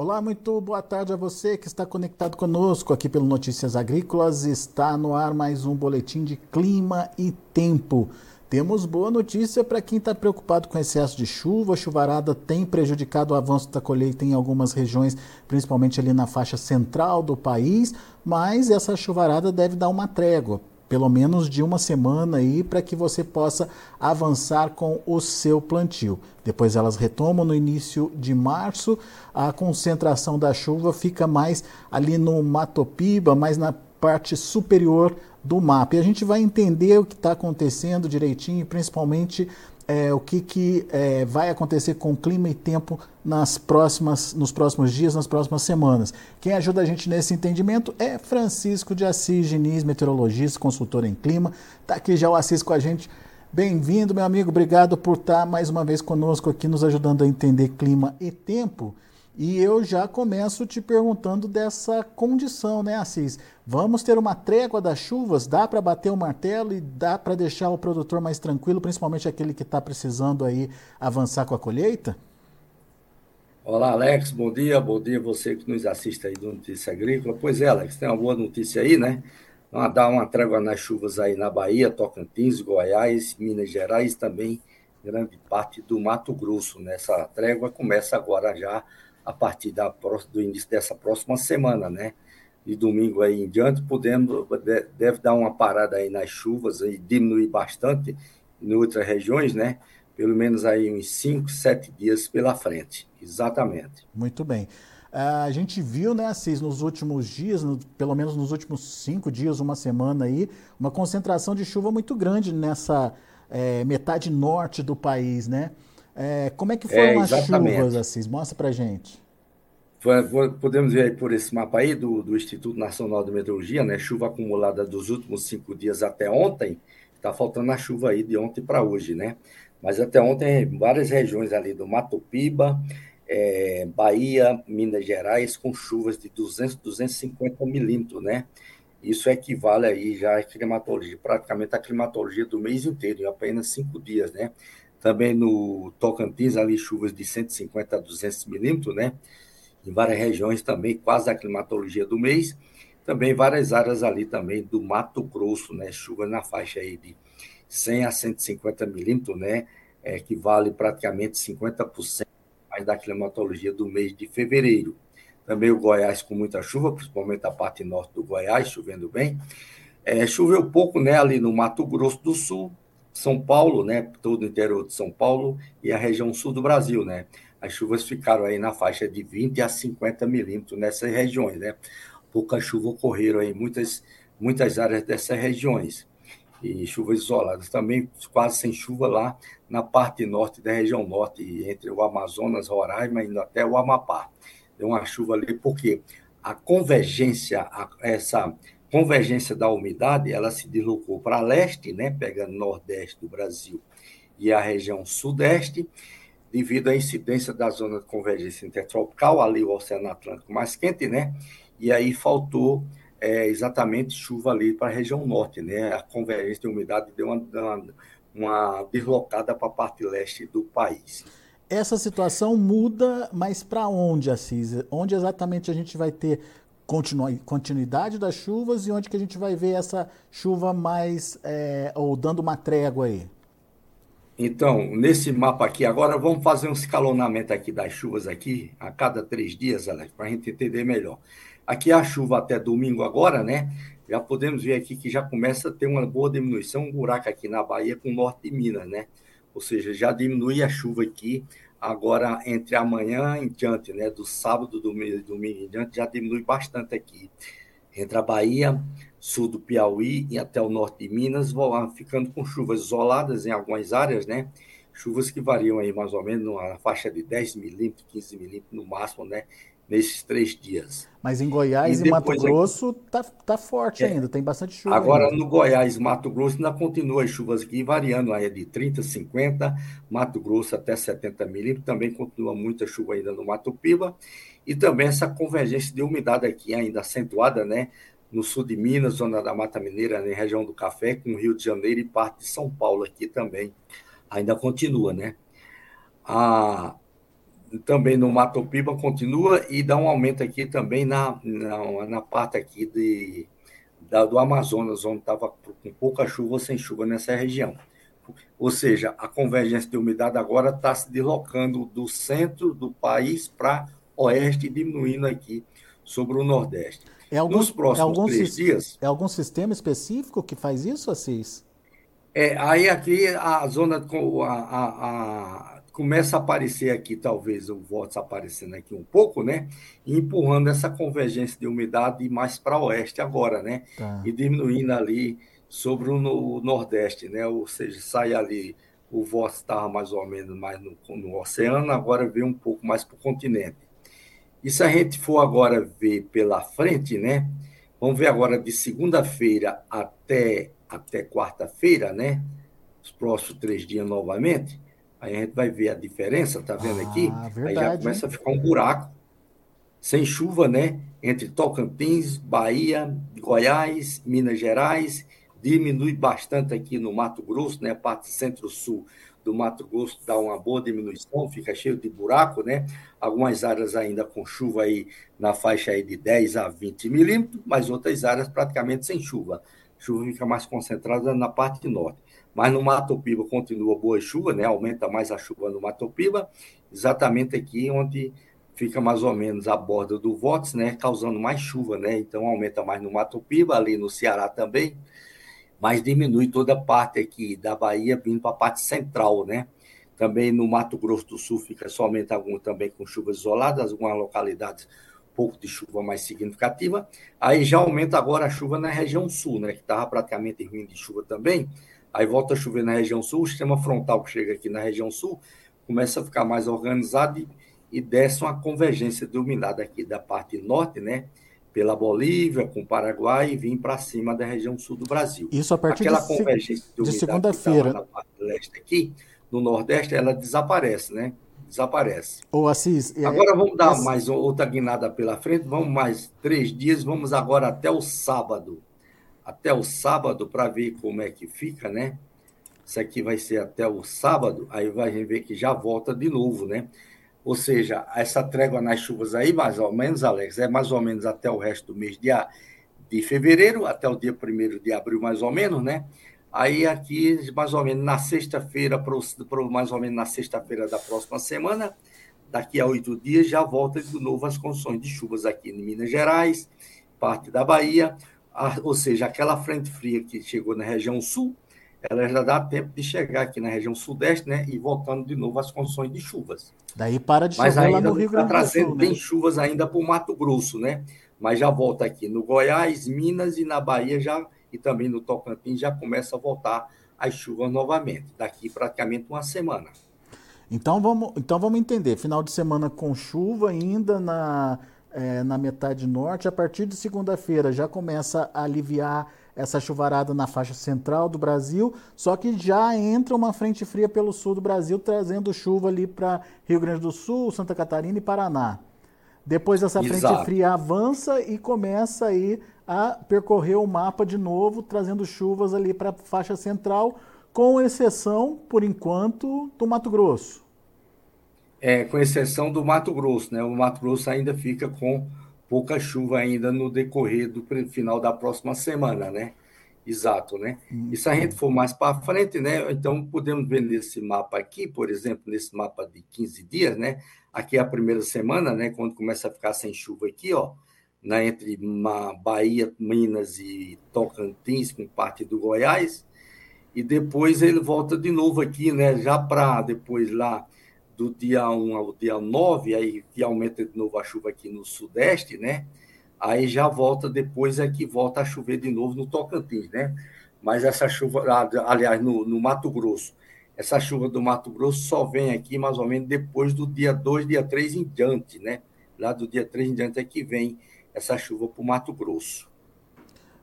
Olá, muito boa tarde a você que está conectado conosco aqui pelo Notícias Agrícolas. Está no ar mais um boletim de clima e tempo. Temos boa notícia para quem está preocupado com excesso de chuva. A chuvarada tem prejudicado o avanço da colheita em algumas regiões, principalmente ali na faixa central do país, mas essa chuvarada deve dar uma trégua pelo menos de uma semana aí para que você possa avançar com o seu plantio. Depois elas retomam no início de março. A concentração da chuva fica mais ali no Matopiba, mais na parte superior do mapa. E a gente vai entender o que está acontecendo direitinho, principalmente é, o que, que é, vai acontecer com clima e tempo nas próximas, nos próximos dias, nas próximas semanas. Quem ajuda a gente nesse entendimento é Francisco de Assis Diniz, meteorologista, consultor em clima. Está aqui já o Assis com a gente. Bem-vindo, meu amigo. Obrigado por estar mais uma vez conosco aqui, nos ajudando a entender clima e tempo. E eu já começo te perguntando dessa condição, né, Assis? Vamos ter uma trégua das chuvas? Dá para bater o martelo e dá para deixar o produtor mais tranquilo, principalmente aquele que está precisando aí avançar com a colheita? Olá, Alex. Bom dia. Bom dia você que nos assiste aí do Notícia Agrícola. Pois é, Alex, tem uma boa notícia aí, né? Dar uma trégua nas chuvas aí na Bahia, Tocantins, Goiás, Minas Gerais também grande parte do Mato Grosso. Né? trégua começa agora já a partir da, do início dessa próxima semana, né? De domingo aí em diante, podemos, deve dar uma parada aí nas chuvas e diminuir bastante em outras regiões, né? Pelo menos aí uns 5, 7 dias pela frente. Exatamente. Muito bem. Uh, a gente viu, né, Assis, nos últimos dias, no, pelo menos nos últimos cinco dias, uma semana aí, uma concentração de chuva muito grande nessa é, metade norte do país, né? É, como é que foram é, as chuvas, Assis? Mostra pra gente. Podemos ver aí por esse mapa aí do, do Instituto Nacional de Meteorologia, né? Chuva acumulada dos últimos cinco dias até ontem. Está faltando a chuva aí de ontem para hoje, né? Mas até ontem, várias regiões ali do Mato Piba, é, Bahia, Minas Gerais, com chuvas de 200, 250 milímetros, né? Isso equivale aí já à climatologia, praticamente a climatologia do mês inteiro, em apenas cinco dias, né? Também no Tocantins, ali chuvas de 150 a 200 milímetros, né? Em várias regiões também, quase a climatologia do mês. Também várias áreas ali também do Mato Grosso, né? Chuva na faixa aí de 100 a 150 milímetros, né? É, equivale praticamente 50% mais da climatologia do mês de fevereiro. Também o Goiás com muita chuva, principalmente a parte norte do Goiás, chovendo bem. É, choveu pouco, né? Ali no Mato Grosso do Sul, são Paulo, né, todo o interior de São Paulo e a região sul do Brasil, né? As chuvas ficaram aí na faixa de 20 a 50 milímetros nessas regiões, né? Pouca chuva ocorreram aí em muitas, muitas áreas dessas regiões. E chuvas isoladas também, quase sem chuva lá na parte norte da região norte, entre o Amazonas, Roraima, indo até o Amapá. Deu uma chuva ali, porque a convergência, essa convergência da umidade, ela se deslocou para leste, né, pegando nordeste do Brasil e a região sudeste, devido à incidência da zona de convergência intertropical, ali o Oceano Atlântico mais quente, né? E aí faltou é, exatamente chuva ali para a região norte, né? A convergência de umidade deu uma, uma, uma deslocada para a parte leste do país. Essa situação muda, mas para onde, Assis? Onde exatamente a gente vai ter continuidade das chuvas e onde que a gente vai ver essa chuva mais, é, ou dando uma trégua aí? Então, nesse mapa aqui, agora vamos fazer um escalonamento aqui das chuvas aqui, a cada três dias, Alex, para a gente entender melhor. Aqui a chuva até domingo agora, né? Já podemos ver aqui que já começa a ter uma boa diminuição, um buraco aqui na Bahia com o norte de Minas, né? Ou seja, já diminui a chuva aqui Agora, entre amanhã em diante, né, do sábado, domingo, domingo em diante, já diminui bastante aqui. Entre a Bahia, sul do Piauí e até o norte de Minas, ficando com chuvas isoladas em algumas áreas, né? Chuvas que variam aí mais ou menos na faixa de 10 milímetros, 15 milímetros no máximo, né? Nesses três dias. Mas em Goiás e, e Mato Grosso tá, tá forte é, ainda, tem bastante chuva. Agora ainda. no Goiás e Mato Grosso ainda continua as chuvas aqui, variando aí de 30, 50, Mato Grosso até 70 milímetros, também continua muita chuva ainda no Mato Piba, e também essa convergência de umidade aqui ainda acentuada, né? No sul de Minas, zona da Mata Mineira, na né, região do Café, com Rio de Janeiro e parte de São Paulo aqui também. Ainda continua, né? A, também no Mato Piba continua e dá um aumento aqui também na, na, na parte aqui de, da, do Amazonas, onde estava com pouca chuva ou sem chuva nessa região. Ou seja, a convergência de umidade agora está se deslocando do centro do país para oeste, diminuindo aqui sobre o Nordeste. É algum, Nos próximos é algum, três dias. É algum sistema específico que faz isso, Assis? É, aí aqui a zona, a, a, a, começa a aparecer aqui, talvez o vórtice aparecendo aqui um pouco, né? Empurrando essa convergência de umidade mais para oeste agora, né? Tá. E diminuindo ali sobre o, no, Nordeste, né? Ou seja, sai ali, o vórtice estava mais ou menos mais no, no oceano, agora vem um pouco mais para o continente. E se a gente for agora ver pela frente, né? Vamos ver agora de segunda-feira até, até quarta-feira, né? Os próximos três dias novamente. Aí a gente vai ver a diferença, tá vendo aqui? Ah, verdade, aí já começa a ficar um buraco, sem chuva, né? Entre Tocantins, Bahia, Goiás, Minas Gerais diminui bastante aqui no Mato Grosso, né? A parte centro-sul do Mato Grosso dá uma boa diminuição, fica cheio de buraco, né? Algumas áreas ainda com chuva aí na faixa aí de 10 a 20 milímetros, mas outras áreas praticamente sem chuva. A chuva fica mais concentrada na parte norte. Mas no Mato Piba continua boa chuva, né? Aumenta mais a chuva no Mato Piba, exatamente aqui onde fica mais ou menos a borda do Votes, né? Causando mais chuva, né? Então aumenta mais no Mato Piba, ali no Ceará também mas diminui toda a parte aqui da Bahia vindo para a parte central, né? Também no Mato Grosso do Sul fica somente algum também com chuvas isoladas, algumas localidades pouco de chuva mais significativa. Aí já aumenta agora a chuva na região sul, né? Que estava praticamente ruim de chuva também. Aí volta a chover na região sul, o sistema frontal que chega aqui na região sul começa a ficar mais organizado e, e desce uma convergência dominada aqui da parte norte, né? pela Bolívia, com o Paraguai e vir para cima da região sul do Brasil. Isso a partir Aquela de, convergência de, de segunda-feira. Na parte leste aqui, no Nordeste, ela desaparece, né? Desaparece. Ô, Assis. É, agora vamos dar mais outra guinada pela frente. Vamos mais três dias. Vamos agora até o sábado. Até o sábado para ver como é que fica, né? Isso aqui vai ser até o sábado. Aí vai ver que já volta de novo, né? Ou seja, essa trégua nas chuvas aí, mais ou menos, Alex, é mais ou menos até o resto do mês de, de fevereiro, até o dia 1 de abril, mais ou menos, né? Aí aqui, mais ou menos na sexta-feira, mais ou menos na sexta-feira da próxima semana, daqui a oito dias, já volta de novo as condições de chuvas aqui em Minas Gerais, parte da Bahia, ou seja, aquela frente fria que chegou na região sul, ela já dá tempo de chegar aqui na região sudeste, né? E voltando de novo às condições de chuvas. Daí para de chover Mas ainda lá no Rio Grande do Sul. trazendo né? chuvas ainda para o Mato Grosso, né? Mas já volta aqui no Goiás, Minas e na Bahia já e também no Tocantins já começa a voltar as chuvas novamente. Daqui praticamente uma semana. Então vamos, então vamos entender. Final de semana com chuva ainda na, é, na metade norte. A partir de segunda-feira já começa a aliviar essa chuvarada na faixa central do Brasil, só que já entra uma frente fria pelo sul do Brasil, trazendo chuva ali para Rio Grande do Sul, Santa Catarina e Paraná. Depois essa Exato. frente fria avança e começa aí a percorrer o mapa de novo, trazendo chuvas ali para a faixa central, com exceção, por enquanto, do Mato Grosso. É, com exceção do Mato Grosso, né? O Mato Grosso ainda fica com pouca chuva ainda no decorrer do final da próxima semana, né? Exato, né? E se a gente for mais para frente, né? Então, podemos ver nesse mapa aqui, por exemplo, nesse mapa de 15 dias, né? Aqui é a primeira semana, né? Quando começa a ficar sem chuva aqui, ó, né? entre Bahia, Minas e Tocantins, com parte do Goiás. E depois ele volta de novo aqui, né? Já para depois lá do dia 1 ao dia 9, aí que aumenta de novo a chuva aqui no sudeste, né? Aí já volta depois é que volta a chover de novo no Tocantins, né? Mas essa chuva, aliás, no, no Mato Grosso, essa chuva do Mato Grosso só vem aqui mais ou menos depois do dia 2, dia 3 em diante, né? Lá do dia 3 em diante é que vem essa chuva para o Mato Grosso.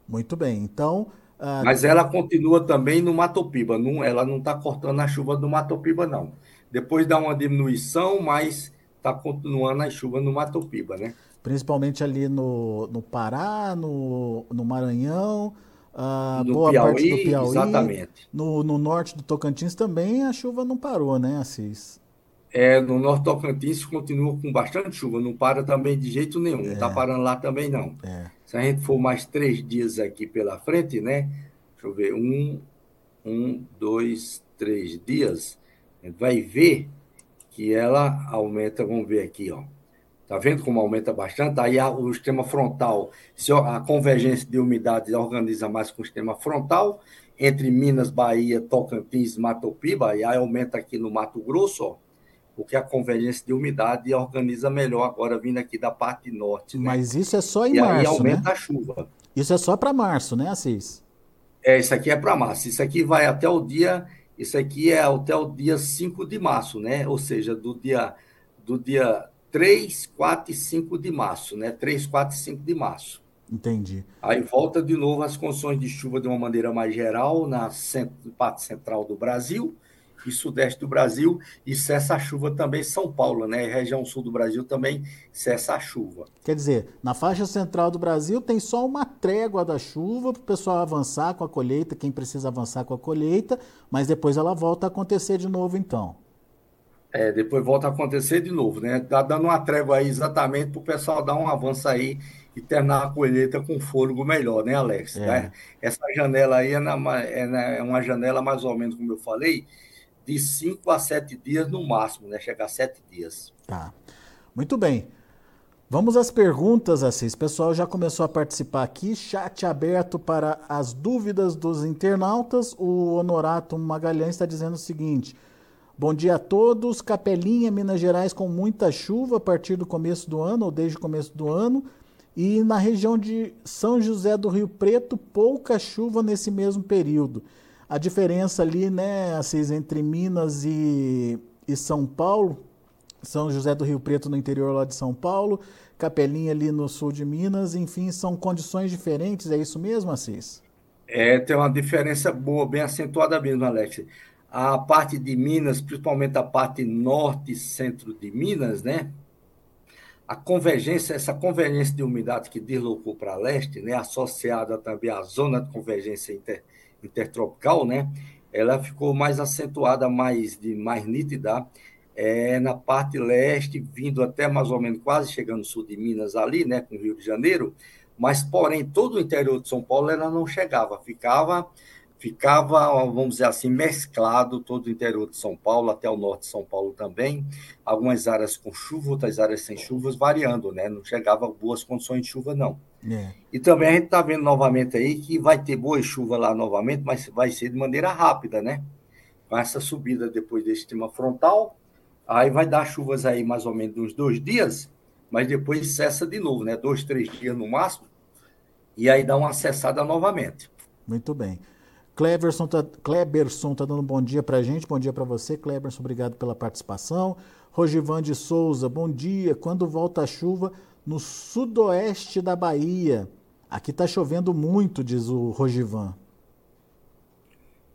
Muito bem, então. Uh... Mas ela continua também no Mato Piba, não, ela não está cortando a chuva do Mato Piba, não. Depois dá uma diminuição, mas está continuando a chuva no Mato Piba, né? Principalmente ali no, no Pará, no, no Maranhão, uh, no boa Piauí, parte do Piauí. Exatamente. No, no norte do Tocantins também a chuva não parou, né, Assis? É, no Norte Tocantins continua com bastante chuva, não para também de jeito nenhum, não está é. parando lá também não. É. Se a gente for mais três dias aqui pela frente, né? Deixa eu ver, um, um, dois, três dias, vai ver que ela aumenta, vamos ver aqui, ó. Tá vendo como aumenta bastante? Aí o sistema frontal, se a convergência de umidade organiza mais com o sistema frontal, entre Minas, Bahia, Tocantins, Mato Piba, e aí aumenta aqui no Mato Grosso, ó, porque a convergência de umidade organiza melhor agora vindo aqui da parte norte. Né? Mas isso é só em e março, aí aumenta né? a chuva. Isso é só para março, né, Assis? É, isso aqui é para março. Isso aqui vai até o dia, isso aqui é até o dia 5 de março, né? Ou seja, do dia do dia 3, 4 e 5 de março, né? 3, 4 e 5 de março. Entendi. Aí volta de novo as condições de chuva de uma maneira mais geral na parte central do Brasil e sudeste do Brasil, e cessa a chuva também São Paulo, né? Região sul do Brasil também cessa a chuva. Quer dizer, na faixa central do Brasil tem só uma trégua da chuva para o pessoal avançar com a colheita, quem precisa avançar com a colheita, mas depois ela volta a acontecer de novo, então. É, depois volta a acontecer de novo, né? Tá dando uma trégua aí exatamente para o pessoal dar um avanço aí e terminar a colheita com fôlego melhor, né, Alex? É. Essa janela aí é, na, é, na, é uma janela mais ou menos, como eu falei, de 5 a 7 dias no máximo, né? Chegar a 7 dias. Tá. Muito bem. Vamos às perguntas, Assis. O pessoal já começou a participar aqui. Chat aberto para as dúvidas dos internautas. O Honorato Magalhães está dizendo o seguinte: Bom dia a todos. Capelinha, Minas Gerais, com muita chuva a partir do começo do ano, ou desde o começo do ano. E na região de São José do Rio Preto, pouca chuva nesse mesmo período a diferença ali, né, Assis, entre Minas e, e São Paulo, São José do Rio Preto no interior lá de São Paulo, Capelinha ali no sul de Minas, enfim, são condições diferentes, é isso mesmo, Assis? É, tem uma diferença boa, bem acentuada mesmo, Alex. A parte de Minas, principalmente a parte norte e centro de Minas, né? A convergência, essa convergência de umidade que deslocou para leste, né, associada também à zona de convergência inter, intertropical, né? Ela ficou mais acentuada, mais de mais nítida é, na parte leste, vindo até mais ou menos quase chegando no sul de Minas ali, né, com o Rio de Janeiro, mas porém todo o interior de São Paulo ela não chegava, ficava ficava, vamos dizer assim, mesclado todo o interior de São Paulo, até o norte de São Paulo também, algumas áreas com chuva, outras áreas sem chuvas, variando, né? Não chegava boas condições de chuva, não. É. E também a gente está vendo novamente aí que vai ter boa chuva lá novamente, mas vai ser de maneira rápida, né? Com essa subida depois desse sistema frontal, aí vai dar chuvas aí mais ou menos uns dois dias, mas depois cessa de novo, né? Dois, três dias no máximo, e aí dá uma cessada novamente. Muito bem. Cleberson tá, Cleberson tá dando um bom dia para a gente. Bom dia para você, Cleberson. Obrigado pela participação. Rogivan de Souza, bom dia. Quando volta a chuva no sudoeste da Bahia? Aqui está chovendo muito, diz o Rogivan.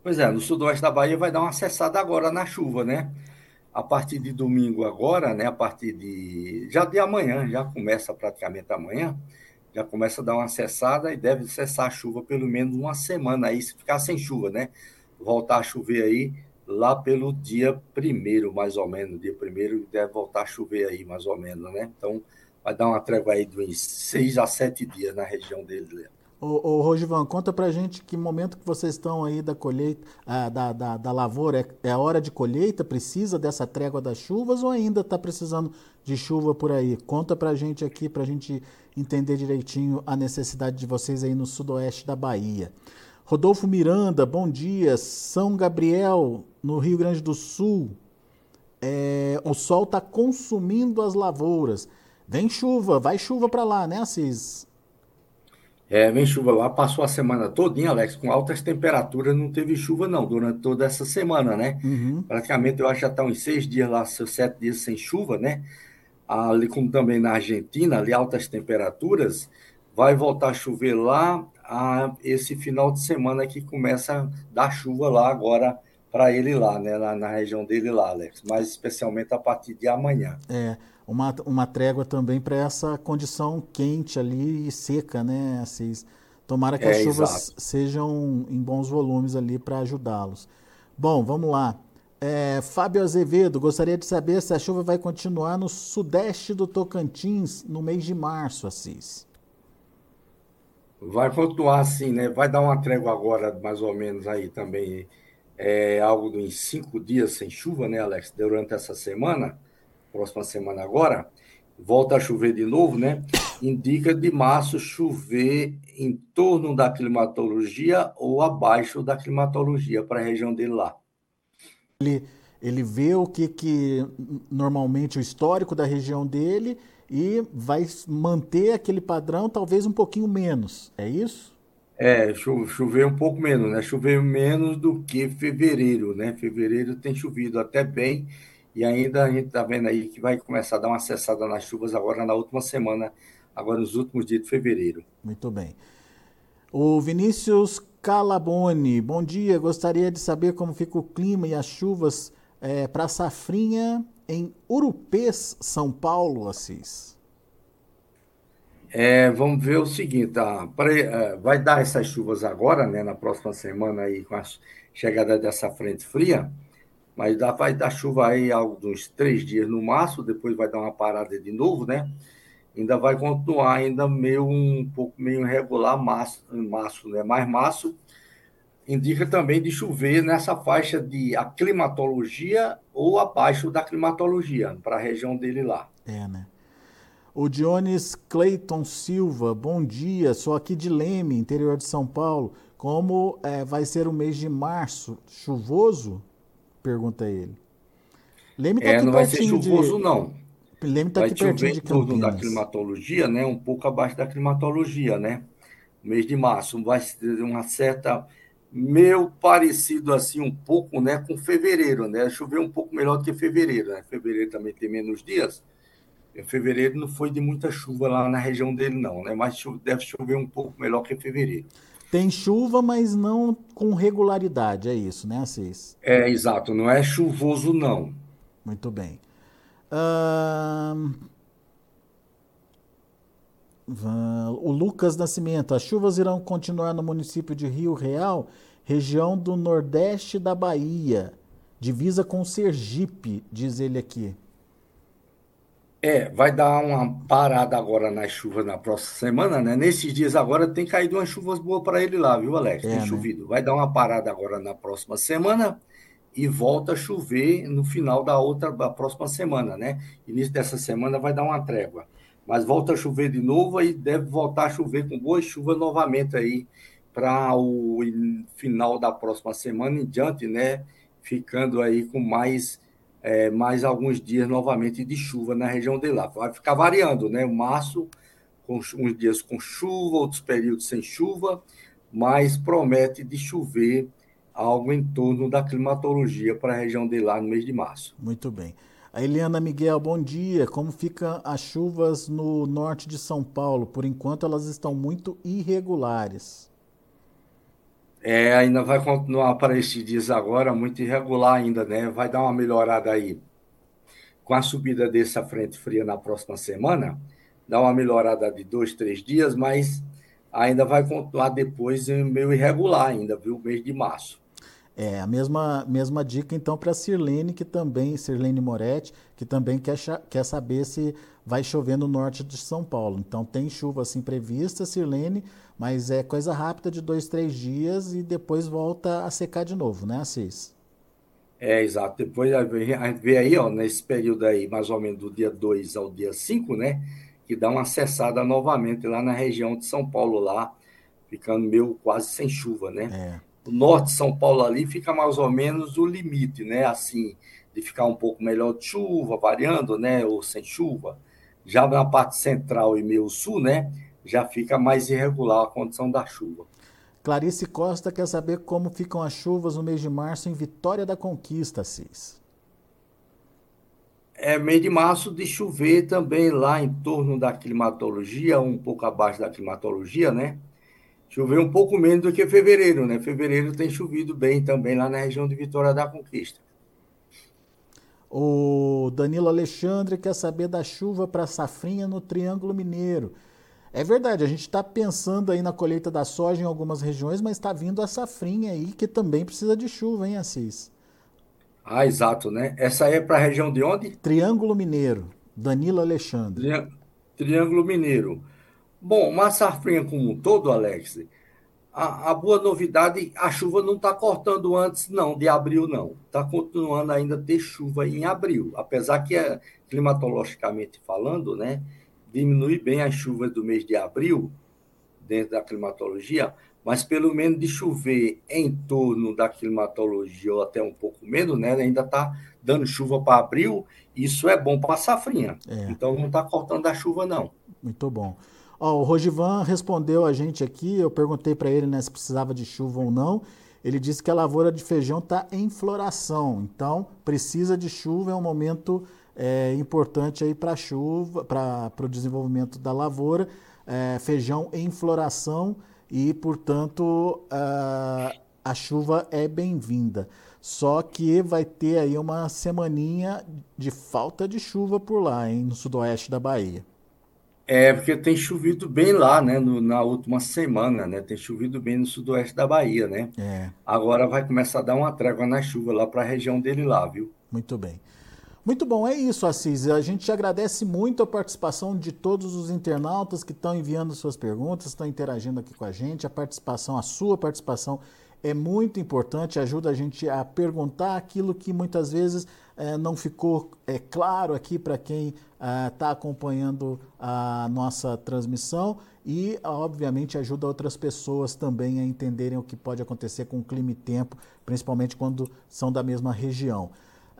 Pois é, no sudoeste da Bahia vai dar uma cessada agora na chuva, né? A partir de domingo agora, né? A partir de. Já de amanhã, já começa praticamente amanhã já começa a dar uma cessada e deve cessar a chuva pelo menos uma semana aí, se ficar sem chuva, né? Voltar a chover aí lá pelo dia primeiro, mais ou menos. Dia primeiro deve voltar a chover aí, mais ou menos, né? Então, vai dar uma trégua aí de uns seis a sete dias na região dele. Ô, ô Rosivan, conta pra gente que momento que vocês estão aí da colheita, ah, da, da, da, lavoura, é, é, hora de colheita? Precisa dessa trégua das chuvas ou ainda está precisando de chuva por aí? Conta pra gente aqui, pra gente entender direitinho a necessidade de vocês aí no sudoeste da Bahia. Rodolfo Miranda, bom dia. São Gabriel, no Rio Grande do Sul. É, o sol está consumindo as lavouras. Vem chuva, vai chuva para lá, né, Assis? É, vem chuva lá, passou a semana todinha, Alex, com altas temperaturas, não teve chuva não, durante toda essa semana, né? Uhum. Praticamente, eu acho que já estão tá uns seis dias lá, sete dias sem chuva, né? Ali como também na Argentina, ali altas temperaturas, vai voltar a chover lá a, esse final de semana que começa a dar chuva lá agora para ele lá, né? Lá na região dele lá, Alex, mas especialmente a partir de amanhã. É uma, uma trégua também para essa condição quente ali e seca, né, Assis? Tomara que é, as chuvas exato. sejam em bons volumes ali para ajudá-los. Bom, vamos lá. É, Fábio Azevedo, gostaria de saber se a chuva vai continuar no sudeste do Tocantins no mês de março, Assis. Vai continuar assim, né? Vai dar uma trégua agora, mais ou menos, aí também. É algo de cinco dias sem chuva, né, Alex? Durante essa semana, próxima semana agora, volta a chover de novo, né? Indica de março chover em torno da climatologia ou abaixo da climatologia para a região dele lá. Ele, ele vê o que, que normalmente o histórico da região dele e vai manter aquele padrão, talvez um pouquinho menos. É isso? É, chover um pouco menos, né? Chover menos do que fevereiro, né? Fevereiro tem chovido até bem e ainda a gente está vendo aí que vai começar a dar uma cessada nas chuvas agora na última semana, agora nos últimos dias de fevereiro. Muito bem. O Vinícius Calabone, bom dia. Gostaria de saber como fica o clima e as chuvas é, para safrinha em Urupês, São Paulo, Assis? É, vamos ver o seguinte, tá? Vai dar essas chuvas agora, né, na próxima semana aí com a chegada dessa frente fria, mas dá, vai dar chuva aí uns três dias no máximo, depois vai dar uma parada de novo, né? Ainda vai continuar ainda meio um pouco meio irregular, março, março, né? Mais março indica também de chover nessa faixa de aclimatologia ou abaixo da climatologia, para a região dele lá. É, né? O Dionis Clayton Silva, bom dia, sou aqui de Leme, interior de São Paulo. Como é, vai ser o mês de março? Chuvoso? Pergunta ele. Leme tá é, não vai ser chuvoso, de... não. Leme está aqui pertinho de Campinas. da climatologia, né? Um pouco abaixo da climatologia, né? O mês de março vai ter uma certa meio parecido assim um pouco, né, com fevereiro, né? Choveu um pouco melhor do que fevereiro, né? Fevereiro também tem menos dias. Em fevereiro não foi de muita chuva lá na região dele não, né? Mas deve chover um pouco melhor que fevereiro. Tem chuva, mas não com regularidade, é isso, né, Assis? É, exato, não é chuvoso não. Muito bem. O Lucas Nascimento, as chuvas irão continuar no município de Rio Real, região do nordeste da Bahia, divisa com Sergipe, diz ele aqui. É, vai dar uma parada agora nas chuvas na próxima semana, né? Nesses dias agora tem caído umas chuvas boas para ele lá, viu, Alex? Tem é, né? chovido. Vai dar uma parada agora na próxima semana e volta a chover no final da outra, da próxima semana, né? Início dessa semana vai dar uma trégua mas volta a chover de novo e deve voltar a chover com boas chuvas novamente aí para o final da próxima semana em diante, né? Ficando aí com mais, é, mais alguns dias novamente de chuva na região de lá. Vai ficar variando, né? Março, com uns dias com chuva, outros períodos sem chuva, mas promete de chover algo em torno da climatologia para a região de lá no mês de março. Muito bem. A Eliana Miguel, bom dia. Como ficam as chuvas no norte de São Paulo? Por enquanto elas estão muito irregulares. É, ainda vai continuar para estes dias agora, muito irregular ainda, né? Vai dar uma melhorada aí. Com a subida dessa frente fria na próxima semana, dá uma melhorada de dois, três dias, mas ainda vai continuar depois meio irregular ainda, viu? Mês de março. É, a mesma, mesma dica então para Sirlene, que também, Sirlene Moretti, que também quer, quer saber se vai chover no norte de São Paulo. Então tem chuva assim prevista, Sirlene, mas é coisa rápida de dois, três dias e depois volta a secar de novo, né, Assis? É, exato. Depois a gente vê aí, ó, nesse período aí, mais ou menos do dia 2 ao dia 5, né? Que dá uma cessada novamente lá na região de São Paulo, lá, ficando meio quase sem chuva, né? É o norte de São Paulo ali fica mais ou menos o limite, né? Assim, de ficar um pouco melhor de chuva, variando, né? Ou sem chuva. Já na parte central e meio sul, né? Já fica mais irregular a condição da chuva. Clarice Costa quer saber como ficam as chuvas no mês de março em Vitória da Conquista, Cis. É mês de março de chover também lá em torno da climatologia, um pouco abaixo da climatologia, né? Choveu um pouco menos do que fevereiro, né? Fevereiro tem chovido bem também lá na região de Vitória da Conquista. O Danilo Alexandre quer saber da chuva para safrinha no Triângulo Mineiro. É verdade, a gente está pensando aí na colheita da soja em algumas regiões, mas está vindo a safrinha aí que também precisa de chuva, hein, Assis? Ah, exato, né? Essa aí é para a região de onde? Triângulo Mineiro, Danilo Alexandre. Triângulo Mineiro. Bom, uma safrinha como um todo, Alex, a, a, boa novidade, a chuva não está cortando antes, não, de abril, não. Está continuando ainda ter chuva em abril. Apesar que, é, climatologicamente falando, né, diminui bem as chuvas do mês de abril, dentro da climatologia, mas pelo menos de chover em torno da climatologia, ou até um pouco menos, né, ainda está dando chuva para abril, isso é bom para a safrinha. É. Então não está cortando a chuva, não. Muito bom. Ó, o Rogivan respondeu a gente aqui, eu perguntei para ele né, se precisava de chuva ou não. Ele disse que a lavoura de feijão está em floração, então precisa de chuva, é um momento é, importante aí para chuva, para o desenvolvimento da lavoura. É, feijão em floração e, portanto, a, a chuva é bem-vinda. Só que vai ter aí uma semaninha de falta de chuva por lá, hein, no sudoeste da Bahia. É, porque tem chovido bem lá, né? No, na última semana, né? Tem chovido bem no sudoeste da Bahia, né? É. Agora vai começar a dar uma trégua na chuva lá para a região dele lá, viu? Muito bem. Muito bom, é isso, Assis. A gente agradece muito a participação de todos os internautas que estão enviando suas perguntas, estão interagindo aqui com a gente. A participação, a sua participação é muito importante, ajuda a gente a perguntar aquilo que muitas vezes é, não ficou é, claro aqui para quem está é, acompanhando a nossa transmissão e, obviamente, ajuda outras pessoas também a entenderem o que pode acontecer com o clima e tempo, principalmente quando são da mesma região.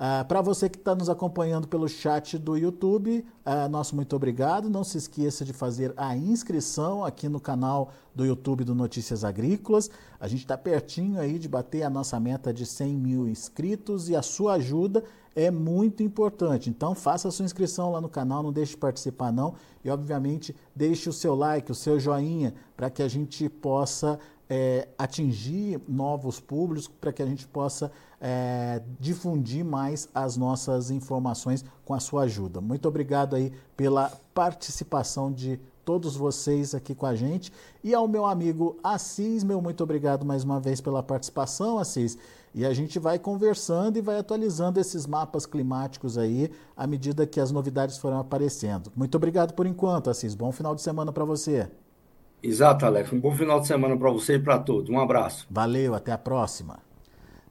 Uh, Para você que está nos acompanhando pelo chat do YouTube, uh, nosso muito obrigado. Não se esqueça de fazer a inscrição aqui no canal do YouTube do Notícias Agrícolas. A gente está pertinho aí de bater a nossa meta de 100 mil inscritos e a sua ajuda é muito importante. Então faça a sua inscrição lá no canal, não deixe de participar não. E obviamente deixe o seu like, o seu joinha, para que a gente possa é, atingir novos públicos, para que a gente possa é, difundir mais as nossas informações com a sua ajuda. Muito obrigado aí pela participação de todos vocês aqui com a gente. E ao meu amigo Assis, meu muito obrigado mais uma vez pela participação, Assis. E a gente vai conversando e vai atualizando esses mapas climáticos aí à medida que as novidades forem aparecendo. Muito obrigado por enquanto, Assis. Bom final de semana para você. Exato, Alex. Um bom final de semana para você e para todos. Um abraço. Valeu, até a próxima.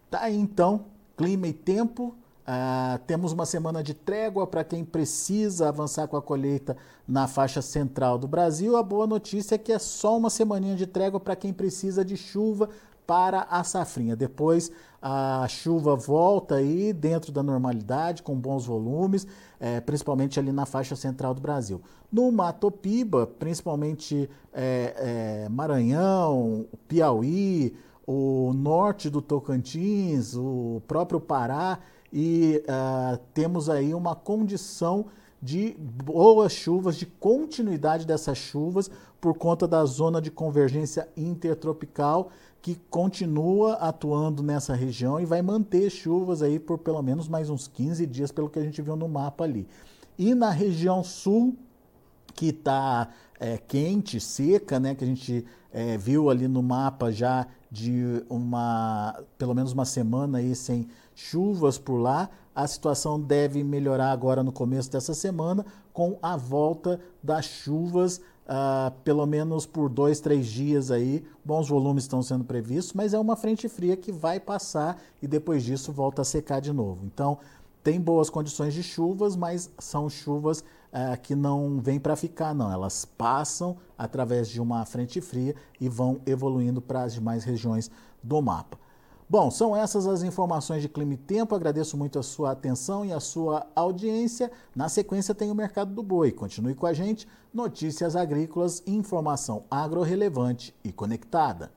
Tá aí então, clima e tempo. Uh, temos uma semana de trégua para quem precisa avançar com a colheita na faixa central do Brasil. A boa notícia é que é só uma semaninha de trégua para quem precisa de chuva para a safrinha. Depois a chuva volta aí dentro da normalidade, com bons volumes, é, principalmente ali na faixa central do Brasil. No Mato Piba, principalmente é, é, Maranhão, Piauí, o norte do Tocantins, o próprio Pará, e uh, temos aí uma condição de boas chuvas, de continuidade dessas chuvas, por conta da zona de convergência intertropical que continua atuando nessa região e vai manter chuvas aí por pelo menos mais uns 15 dias, pelo que a gente viu no mapa ali. E na região sul, que está é, quente, seca, né, que a gente é, viu ali no mapa já de uma pelo menos uma semana aí sem chuvas por lá. A situação deve melhorar agora no começo dessa semana com a volta das chuvas, uh, pelo menos por dois, três dias aí. Bons volumes estão sendo previstos, mas é uma frente fria que vai passar e depois disso volta a secar de novo. Então tem boas condições de chuvas, mas são chuvas é, que não vêm para ficar, não. Elas passam através de uma frente fria e vão evoluindo para as demais regiões do mapa. Bom, são essas as informações de clima e tempo. Agradeço muito a sua atenção e a sua audiência. Na sequência tem o Mercado do Boi. Continue com a gente. Notícias agrícolas, informação agro relevante e conectada.